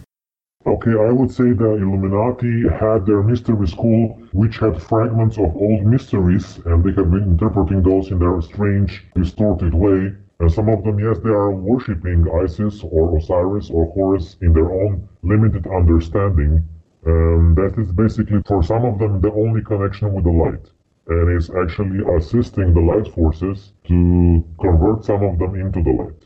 S2: Okay, I would say the Illuminati had their mystery school, which had fragments of old mysteries, and they have been interpreting those in their strange, distorted way. And some of them, yes, they are worshipping Isis or Osiris or Horus in their own limited understanding. And that is basically, for some of them, the only connection with the light. And is actually assisting the light forces to convert some of them into the light.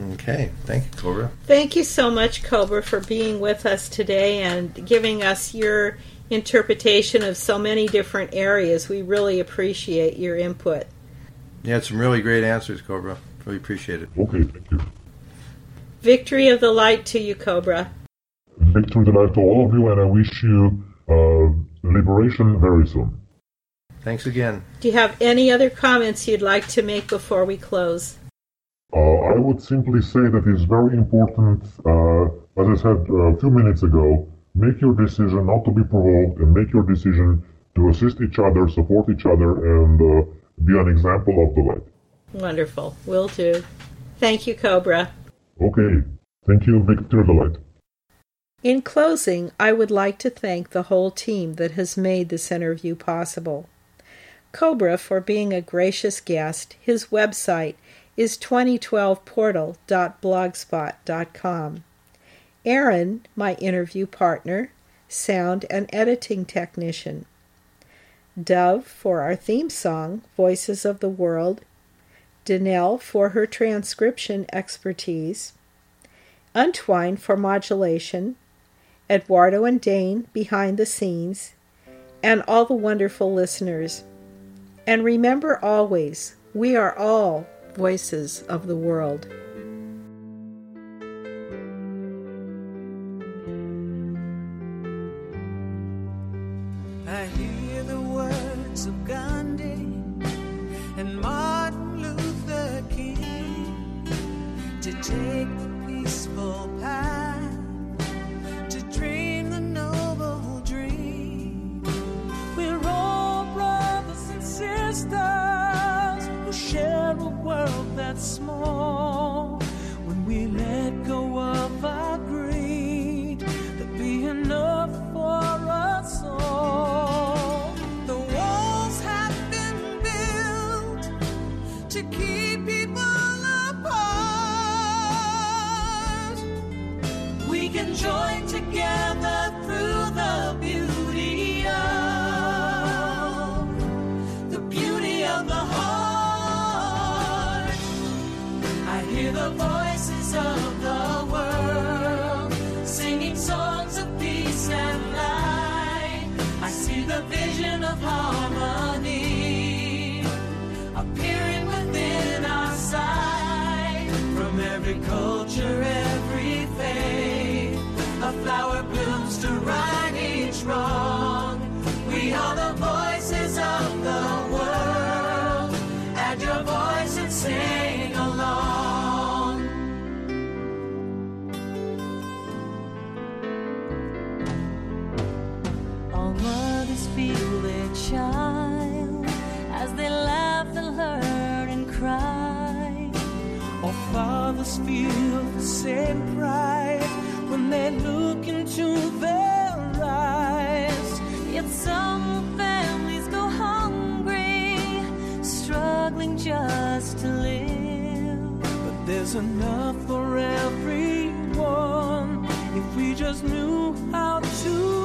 S3: Okay, thank you, Cobra.
S1: Thank you so much, Cobra, for being with us today and giving us your interpretation of so many different areas. We really appreciate your input.
S3: You had some really great answers, Cobra. Really appreciate it.
S2: Okay, thank you.
S1: Victory of the light to you, Cobra.
S2: Victory of the light to all of you, and I wish you uh, liberation very soon.
S3: Thanks again.
S1: Do you have any other comments you'd like to make before we close?
S2: Uh, I would simply say that it's very important, uh, as I said a few minutes ago, make your decision not to be provoked and make your decision to assist each other, support each other, and uh, be an example of the light.
S1: Wonderful. Will do. Thank you, Cobra.
S2: Okay. Thank you, Victor the Light.
S1: In closing, I would like to thank the whole team that has made this interview possible. Cobra for being a gracious guest. His website is 2012portal.blogspot.com. Aaron, my interview partner, sound and editing technician. Dove for our theme song, Voices of the World. Danelle for her transcription expertise. Untwine for modulation. Eduardo and Dane behind the scenes. And all the wonderful listeners. And remember always, we are all voices of the world.
S4: feel
S5: the same pride when they look into their eyes.
S4: Yet some families go hungry, struggling just to live.
S5: But there's enough for everyone if we just knew how to.